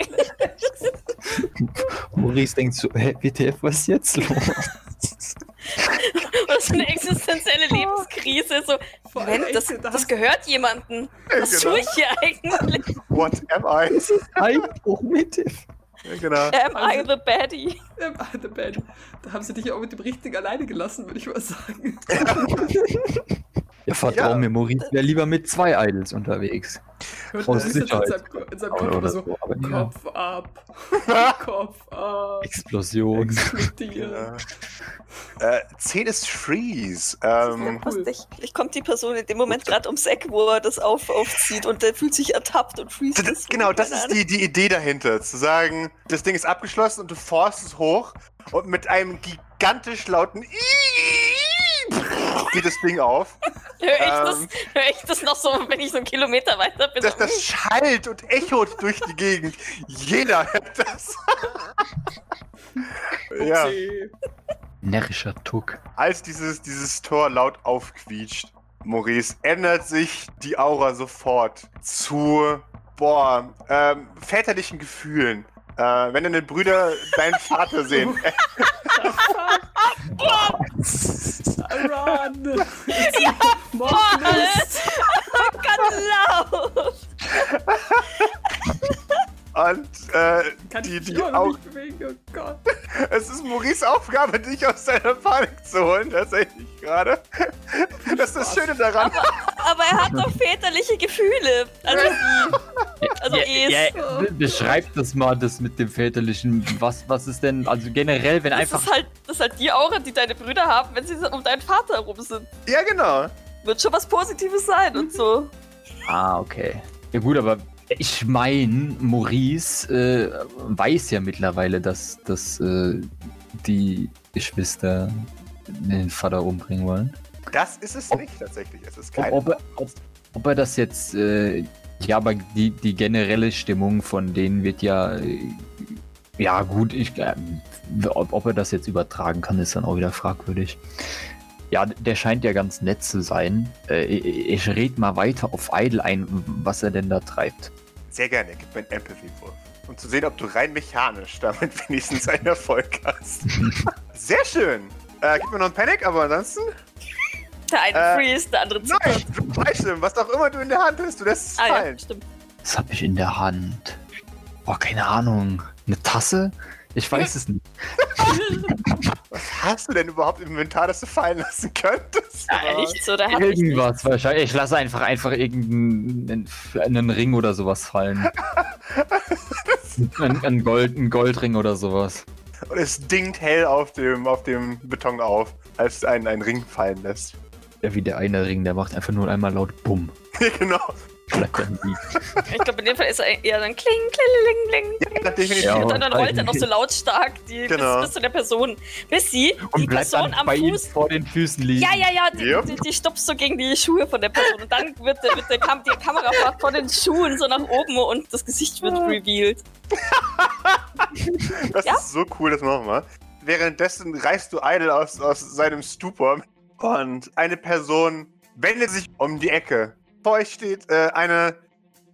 Maurice denkt so, hä, WTF, was ist jetzt los? [laughs] Oder so eine existenzielle Lebenskrise. So, Vor allem Moment, das, das gehört jemandem. Was Genau. tue ich hier eigentlich? What am I? Einbruch WTF. Ja, genau. [laughs] Am I the baddie? Ähm, The Band. Da haben sie dich auch mit dem Richtigen alleine gelassen, würde ich mal sagen. [laughs] Ja, vertrau Ja. mir, Maurice wäre lieber mit zwei Idols unterwegs. Hört Aus Sicherheit. in seinem Kopf oder so, so, aber ja. Kopf ab, [laughs] Kopf ab, Explosion. explodieren. Ja. Äh, 10 ist Freeze. Ähm, cool. Lustig. Vielleicht kommt die Person in dem Moment gerade ums Eck, wo er das auf, aufzieht und der fühlt sich ertappt und freeze. das, das, genau, das ist die, die Idee dahinter. Zu sagen, das Ding ist abgeschlossen und du forst es hoch und mit einem gigantisch lauten geht das Ding auf. Höre ich, das, Ähm. hör ich das noch so, wenn ich so einen Kilometer weiter bin? Das, das schallt und echot durch die Gegend. Jeder hört das. [laughs] ja. Närrischer Tuck. Als dieses, dieses Tor laut aufquietscht, Maurice, ändert sich die Aura sofort zu, boah, ähm, väterlichen Gefühlen. Äh, wenn deine Brüder deinen Vater sehen. [laughs] Run! Ja, Mordlust! ganz laut. und äh, Kann die, ich die auch bewegen, oh Gott. es ist Maurice Aufgabe, dich aus deiner Panik zu holen, tatsächlich gerade. Das ist das Schöne daran. Aber er hat doch väterliche Gefühle. Also, Also Es. ja, be- beschreib das mal, das mit dem väterlichen. Was, was ist denn, also generell, wenn Das einfach. ist, halt, das ist halt die Aura, die deine Brüder haben, wenn sie um deinen Vater herum sind. Ja, genau. Wird schon was Positives sein und so. Ah, okay. Ja, gut, aber ich meine, Maurice äh, weiß ja mittlerweile, dass, dass äh, die Geschwister den Vater umbringen wollen. Das ist es Ob- nicht tatsächlich. Es ist kein. ob, er, ob, ob er das jetzt. Äh, ja, aber die, die generelle Stimmung von denen wird ja. Äh, ja, gut, ich, äh, ob, ob er das jetzt übertragen kann, ist dann auch wieder fragwürdig. Ja, der scheint ja ganz nett zu sein. Äh, ich ich red mal weiter auf Idle ein, was er denn da treibt. Sehr gerne, gib mir einen Empathy-Wurf. Um zu sehen, ob du rein mechanisch damit wenigstens einen Erfolg hast. [laughs] Sehr schön. Äh, gib mir noch einen Panic, aber ansonsten. Der eine Äh, freeze, der andere zuckt. Nein, du weißt schon, was auch immer du in der Hand hast, du lässt es Ah ja, fallen. stimmt. Was habe ich in der Hand? Boah, keine Ahnung. Eine Tasse? Ich weiß es nicht. [laughs] Was hast du denn überhaupt im Inventar, das du fallen lassen könntest? Ja, nicht so, der hat nicht Irgendwas wahrscheinlich. Ich lasse einfach einfach irgendeinen einen Ring oder sowas fallen. ein, ein, Gold, ein Goldring oder sowas. Und es dingt hell auf dem, auf dem Beton auf, als einen, einen Ring fallen lässt. Ja, wie der eine Ring, der macht einfach nur einmal laut Bumm. [laughs] genau. Ich glaube, in dem Fall ist er eher dann kling, kling, kling, kling. Ja, definitiv. Ja, Und dann rollt er noch so lautstark die, Genau. bis, bis zu der Person. Bis sie Und die bleibt Person dann am Fuß. vor den Füßen liegen. Ja, ja, ja, die, Yep. die, die stupst so gegen die Schuhe von der Person. Und dann wird, der, wird der Kam die Kamera vor den Schuhen so nach oben und das Gesicht wird revealed. Das Ja? ist so cool, das machen wir. Währenddessen reißt du Idle aus, aus seinem Stupor und eine Person wendet sich um die Ecke. Vor euch steht äh, eine,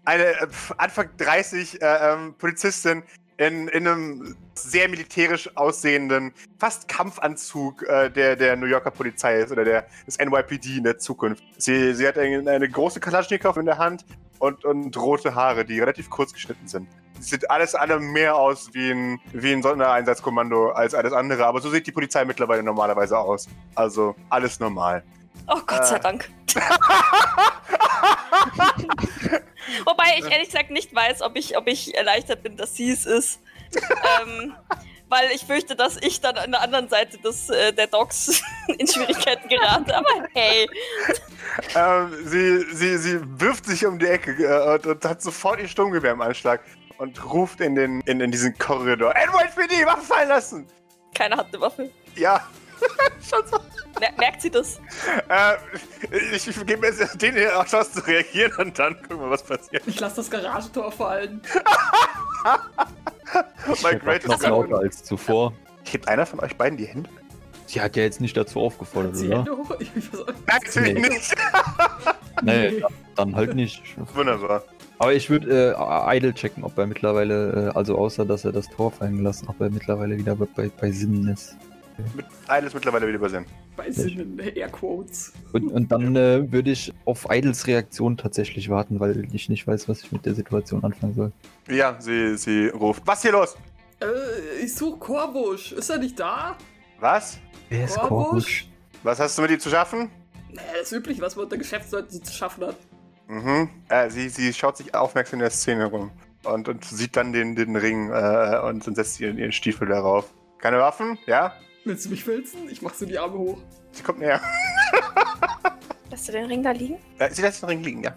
eine äh, Anfang 30 äh, ähm, Polizistin in, in einem sehr militärisch aussehenden, fast Kampfanzug äh, der, der New Yorker Polizei ist oder der, des NYPD in der Zukunft. Sie, sie hat eine, eine große Kalaschnikow in der Hand und, und rote Haare, die relativ kurz geschnitten sind. Sieht alles alle mehr aus wie ein, wie ein Sondereinsatzkommando als alles andere, aber so sieht die Polizei mittlerweile normalerweise aus. Also alles normal. Oh Gott sei Äh. Dank. [laughs] Wobei ich ehrlich gesagt nicht weiß, ob ich, ob ich erleichtert bin, dass sie es ist. ähm, weil ich fürchte, dass ich dann an der anderen Seite des, äh, der Docs [laughs] in Schwierigkeiten gerate. Aber hey, Ähm, sie, sie, sie wirft sich um die Ecke äh, und, und hat sofort ihr Sturmgewehr im Anschlag und ruft in, den, in, in diesen Korridor: NYPD, Waffe fallen lassen! keiner hat eine Waffe. Ja. [laughs] Schon so. Mer merkt sie das? Äh, ich ich gebe mir jetzt den hier auch Chance zu reagieren und dann gucken wir, was passiert. Ich lasse das Garagentor fallen. [laughs] My Ich greatest noch lauter als zuvor. Hebt einer von euch beiden die Hände? Sie hat ja jetzt nicht dazu aufgefordert, oder? [laughs] Nein, natürlich Nee. nicht. Nee, dann halt nicht. Wunderbar. Aber ich würde äh, Idle checken, ob er mittlerweile, äh, also außer dass er das Tor fallen gelassen, ob er mittlerweile wieder bei, bei, bei Sinnen ist. Mit Idle mittlerweile wieder übersehen. bei Sinnen, Airquotes. Und, und dann äh, würde ich auf Idles Reaktion tatsächlich warten, weil ich nicht weiß, was ich mit der Situation anfangen soll. Ja, sie, sie ruft. Was hier los? Äh, ich suche Korbusch. Ist er nicht da? Was? Wer ist Korbusch? Korbusch? Was hast du mit ihm zu schaffen? Naja, das ist üblich, was man unter Geschäftsleuten zu schaffen hat. Mhm. Äh, sie, sie schaut sich aufmerksam in der Szene rum und, und sieht dann den, den Ring äh, und dann setzt ihren, ihren Stiefel darauf. Keine Waffen? Ja? Willst du mich filzen? Ich mach so die Arme hoch. Sie kommt näher. [laughs] Lässt du den Ring da liegen? Äh, sie lässt den Ring liegen, ja.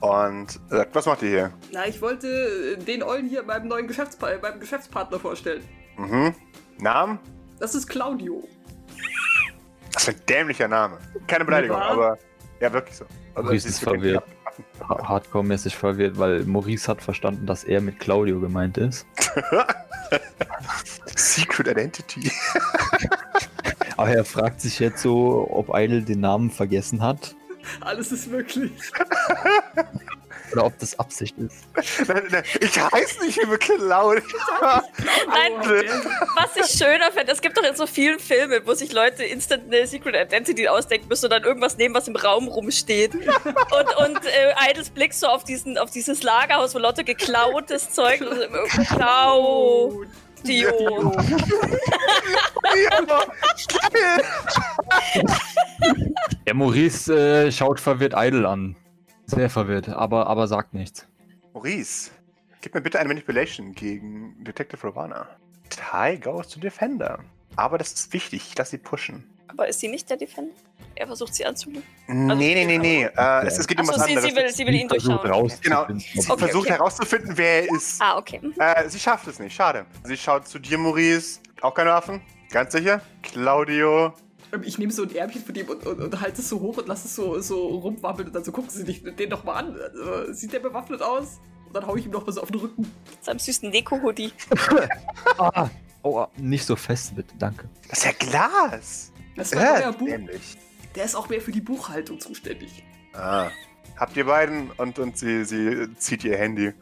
Und sagt, was macht ihr hier? Na, ich wollte äh, den Eulen hier beim neuen Geschäftspa äh, beim Geschäftspartner vorstellen. Mhm. Namen? Das ist Claudio. Das ist ein dämlicher Name. Keine Beleidigung, aber ja, wirklich so. Also, Maurice sie ist verwirrt. Hardcore-mäßig verwirrt, weil Maurice hat verstanden, dass er mit Claudio gemeint ist. [laughs] Secret Identity. [laughs] Aber er fragt sich jetzt so, ob Idle den Namen vergessen hat Alles ist wirklich. [laughs] oder ob das Absicht ist. [laughs] Nein, nein, ich heiße nicht wie McCloud. Nein, was ich schöner finde, es gibt doch in so vielen Filmen, wo sich Leute instant eine Secret Identity ausdenken müssen und dann irgendwas nehmen, was im Raum rumsteht. Und, und äh, Idles Blick so auf, diesen, auf dieses Lagerhaus, wo Leute geklautes Zeug. Klau. Dio. Der Maurice äh, schaut verwirrt Idle an. Sehr verwirrt, aber, aber sagt nichts. Maurice, gib mir bitte eine Manipulation gegen Detective Ravana. Ty goes to Defender. Aber das ist wichtig, dass sie pushen. Aber ist sie nicht der Defender? Er versucht sie anzulügen. Nee, nee, nee, nee. Äh, es, es geht um was Achso, sie, anderes. sie, will, sie will ihn durchschauen. Genau. Sie Okay, versucht okay. herauszufinden, wer er ist. Ah, okay. Mhm. Äh, sie schafft es nicht, schade. Sie schaut zu dir, Maurice. Auch keine Waffen? Ganz sicher? Claudio. Ich nehme so ein Ärmchen von ihm und, und, und halte es so hoch und lasse es so, so rumwabbeln und dann so gucken sie dich den doch mal an. Also, sieht der bewaffnet aus? Und dann hau ich ihm noch mal so auf den Rücken. Mit seinem süßen Deko-Hoodie. [laughs] Ah, oh, nicht so fest, bitte, danke. Das ist ja Glas. Das neuer Äh, Buch. dämlich. Der ist auch mehr für die Buchhaltung zuständig. Ah. Habt ihr beiden und, und sie, sie zieht ihr Handy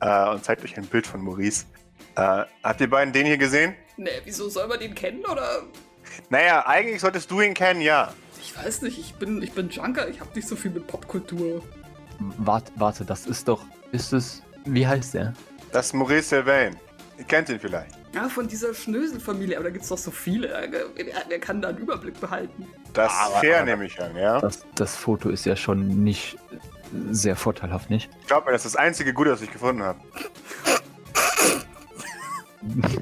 äh, und zeigt euch ein Bild von Maurice. Äh, habt ihr beiden den hier gesehen? Ne, wieso soll man den kennen oder? Naja, eigentlich solltest du ihn kennen, ja. Ich weiß nicht, ich bin, ich bin Junker, ich habe nicht so viel mit Popkultur. Warte, warte, das ist doch. Ist es. Wie heißt der? Das ist Maurice Sylvain. Ihr kennt ihn vielleicht. Ja, von dieser Schnöselfamilie, aber da gibt's doch so viele. Wer, kann da einen Überblick behalten? Das Aber- ist fair, nehme ich an, ja. Das, das Foto ist ja schon nicht sehr vorteilhaft, nicht? Glaub mir, das ist das einzige Gute, das ich gefunden habe.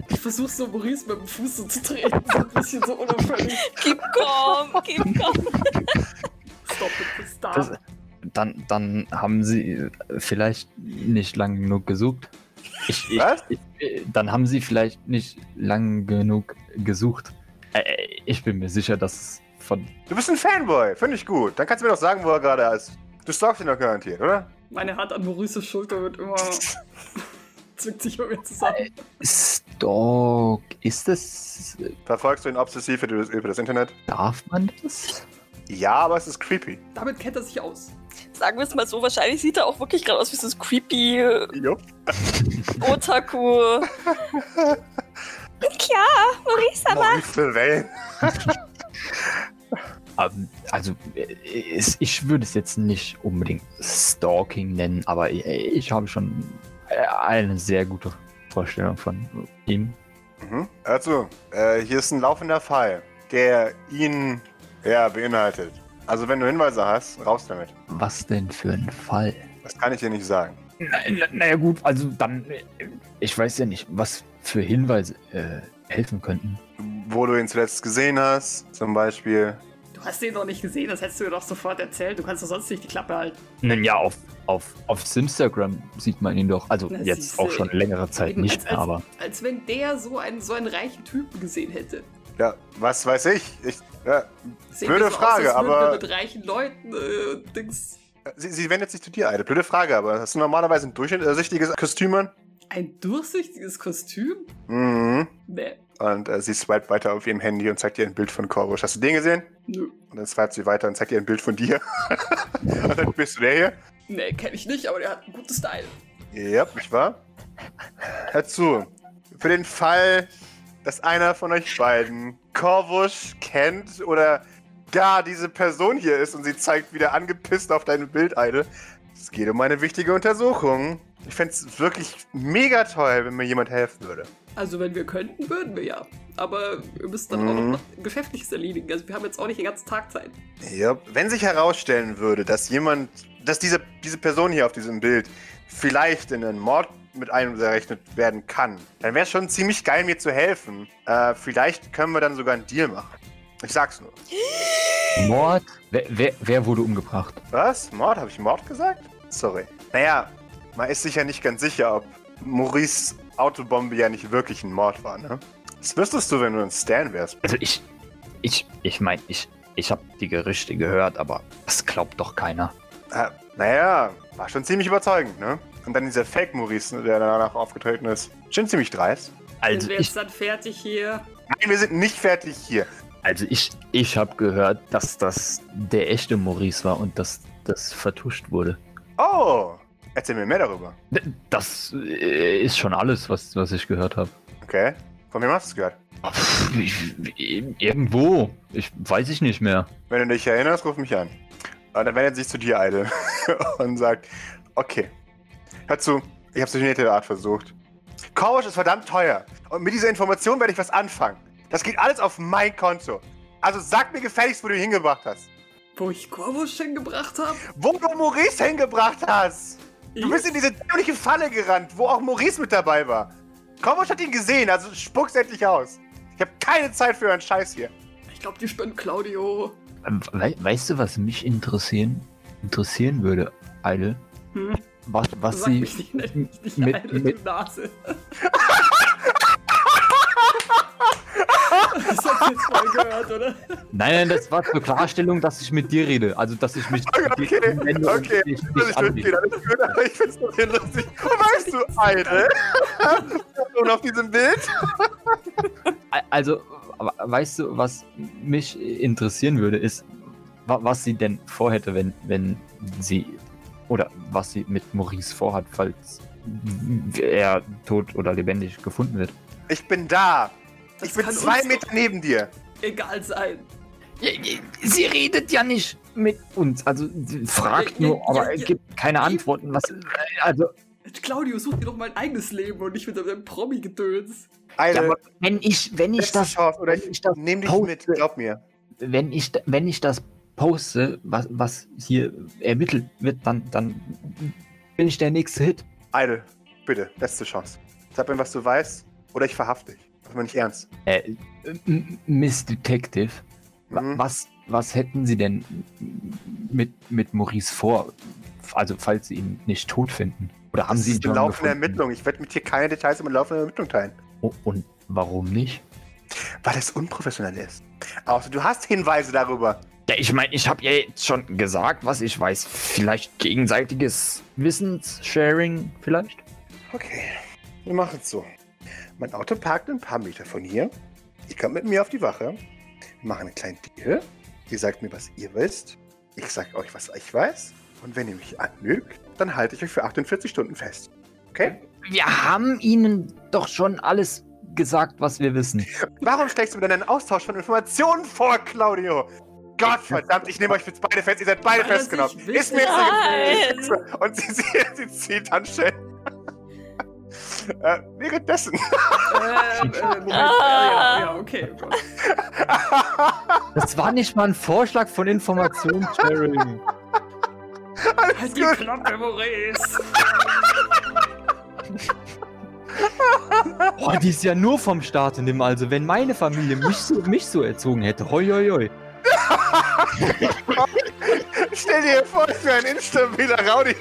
Ich versuche so Maurice mit dem Fuß so zu treten, so ein bisschen so unauffällig. Keep calm, keep calm. Stop it, stop. Das, dann, dann haben sie äh, vielleicht nicht lang genug gesucht. Ich, ich, Was? Ich, äh, dann haben sie vielleicht nicht lang genug gesucht. Äh, ich bin mir sicher, dass es von. Du bist ein Fanboy, finde ich gut. Dann kannst du mir doch sagen, wo er gerade ist. Du stalkst ihn doch garantiert, oder? Meine Hand an Maurices Schulter wird immer. [laughs] zwickt sich immer mehr zusammen. Stalk. Ist das. Verfolgst du ihn obsessiv über das, Internet? Darf man das? Ja, aber es ist creepy. Damit kennt er sich aus. Sagen wir es mal so, wahrscheinlich sieht er auch wirklich gerade aus wie so ein creepy äh, Jupp. Otaku. [laughs] Klar, Maurice, aber. Maurice [laughs] Sylvain. Ähm, Also, äh, ich würde es jetzt nicht unbedingt Stalking nennen, aber ich, ich habe schon äh, eine sehr gute Vorstellung von ihm. Mhm. Also, äh, hier ist ein laufender Fall, der ihn ja, beinhaltet. Also, wenn du Hinweise hast, raus damit. Was denn für ein Fall? Das kann ich dir nicht sagen. Naja, na gut, also dann, äh, ich weiß ja nicht, was für Hinweise äh, helfen könnten. Wo du ihn zuletzt gesehen hast, zum Beispiel. Du hast den doch nicht gesehen, das hättest du mir doch sofort erzählt. Du kannst doch sonst nicht die Klappe halten. Nun ja, auf, auf, auf Instagram sieht man ihn doch. Also Na, jetzt auch schon längere Zeit Eben, nicht als, mehr, als, aber. Als wenn der so einen, so einen reichen Typen gesehen hätte. Ja, was weiß ich? ich ja, Blöde Frage, aus, aber- mit reichen Leuten äh, Dings. sie, sie wendet sich zu dir, Eide. Blöde Frage, aber hast du normalerweise ein durchsichtiges Kostüm an? Ein durchsichtiges Kostüm? Mhm. Nee. Und äh, sie swipet weiter auf ihrem Handy und zeigt dir ein Bild von Korbusch. Hast du den gesehen? Nö. Und dann swipet sie weiter und zeigt dir ein Bild von dir. [laughs] und dann bist du der hier. Nee, kenne ich nicht, aber der hat einen guten Style. Ja, nicht wahr? Hör zu. Für den Fall, dass einer von euch beiden Korvusch kennt oder gar diese Person hier ist und sie zeigt wieder angepisst auf dein Bild, Eide. Es geht um eine wichtige Untersuchung. Ich fände es wirklich mega toll, wenn mir jemand helfen würde. Also, wenn wir könnten, würden wir ja. Aber wir müssen dann auch Mhm. noch was Geschäftliches erledigen. Also, wir haben jetzt auch nicht den ganzen Tag Zeit. Ja, wenn sich herausstellen würde, dass jemand, dass diese, diese Person hier auf diesem Bild vielleicht in einen Mord mit einberechnet werden kann, dann wäre es schon ziemlich geil, mir zu helfen. Äh, vielleicht können wir dann sogar einen Deal machen. Ich sag's nur. Mord? Wer, wer, wer wurde umgebracht? Was? Mord? Habe ich Mord gesagt? Sorry. Naja, man ist sich ja nicht ganz sicher, ob Maurice Autobombe ja nicht wirklich ein Mord war, ne? Das wüsstest du, wenn du ein Stan wärst. Also ich, ich, ich meine, ich, ich habe die Gerüchte gehört, aber das glaubt doch keiner. Äh, naja, war schon ziemlich überzeugend, ne? Und dann dieser Fake-Maurice, der danach aufgetreten ist. Schon ziemlich dreist. Also Sind wir ich, jetzt dann fertig hier? Nein, wir sind nicht fertig hier. also ich, ich habe gehört, dass das der echte Maurice war und dass das vertuscht wurde. Oh, erzähl mir mehr darüber. Das äh, ist schon alles, was, was ich gehört habe. Okay. Von wem hast du es gehört? Irgendwo. Ich weiß ich nicht mehr. Wenn du dich erinnerst, ruf mich an. Und dann wendet sich zu dir, Eide, [laughs] und sagt, okay, hör zu, ich hab's durch eine nette Art versucht. Korbusch ist verdammt teuer. Und mit dieser Information werde ich was anfangen. Das geht alles auf mein Konto. Also sag mir gefälligst, wo du ihn hingebracht hast. Wo ich Korbusch hingebracht habe? Wo du Maurice hingebracht hast. Du bist in diese dämliche Falle gerannt, wo auch Maurice mit dabei war. Komosch hat ihn gesehen, also spuck's endlich aus. Ich habe keine Zeit für euren Scheiß hier. Ich glaube, die spinnt Claudio. We weißt du, was mich interessieren, interessieren würde, Eile? Hm? Was, was Sag sie. mich nicht, nicht mit- eine, mit- du Nase. Das hast du jetzt mal gehört, oder? Nein, nein, das war zur Klarstellung, dass ich mit dir rede. Also, dass ich mich. Okay, okay, okay. alles gut, aber ich find's doch lustig. Und weißt du, Eide? [laughs] Und auf diesem Bild? Also, we- weißt du, was mich interessieren würde, ist, wa- was sie denn vorhätte, wenn, wenn sie. Oder was sie mit Maurice vorhat, falls er tot oder lebendig gefunden wird. Ich bin da. Das Ich bin kann zwei Meter neben dir. Egal sein. Sie redet ja nicht mit uns. Also, sie fragt Ja, ja, nur, aber ja, gibt keine Antworten. Was, also, Claudio, such dir doch mal ein eigenes Leben und nicht mit deinem Promi-Gedöns. Ja, wenn ich, wenn ich das oder wenn ich das nehm dich poste- mit, glaub mir. wenn ich, wenn ich das poste, was, was hier ermittelt wird, dann, dann bin ich der nächste Hit. Eide, bitte, letzte Chance. Sag mir, was du weißt, oder ich verhafte dich. Das nicht ernst. Äh, Miss Detective, Mhm. was, was hätten Sie denn mit, mit Maurice vor? Also, falls Sie ihn nicht tot finden. Oder haben das Sie ihn ist eine schon laufende gefunden? Ermittlung. Ich werde mit dir keine Details über eine laufende Ermittlung teilen. Oh, und warum nicht? Weil es unprofessionell ist. Außer du hast Hinweise darüber. Ja, ich meine, ich habe ja jetzt schon gesagt, was ich weiß. Vielleicht gegenseitiges Wissenssharing, vielleicht? Okay, wir machen es so. Mein Auto parkt ein paar Meter von hier. Ihr kommt mit mir auf die Wache. Wir machen einen kleinen Deal. Ihr sagt mir, was ihr wisst. Ich sag euch, was ich weiß. Und wenn ihr mich anlügt, dann halte ich euch für 48 Stunden fest. Okay? Wir haben Ihnen doch schon alles gesagt, was wir wissen. Warum schlägst du mir denn einen Austausch von Informationen vor, Claudio? Gott verdammt, ich nehme euch jetzt beide fest. Ihr seid beide Weil festgenommen. Ist mir jetzt Und sie, sie, sie zieht dann schnell. Äh, währenddessen. [laughs] Ähm, äh, Moment. Ah. Ja, ja, okay. Oh [laughs] Gott. Das war nicht mal ein Vorschlag von Informationssharing. Halt die Klappe, Maurice. [laughs] Boah, die ist ja nur vom Staat in dem Also, wenn meine Familie mich so, mich so erzogen hätte, hoi, hoi, hoi. Stell dir vor, ich wäre ein instabiler Rowdy.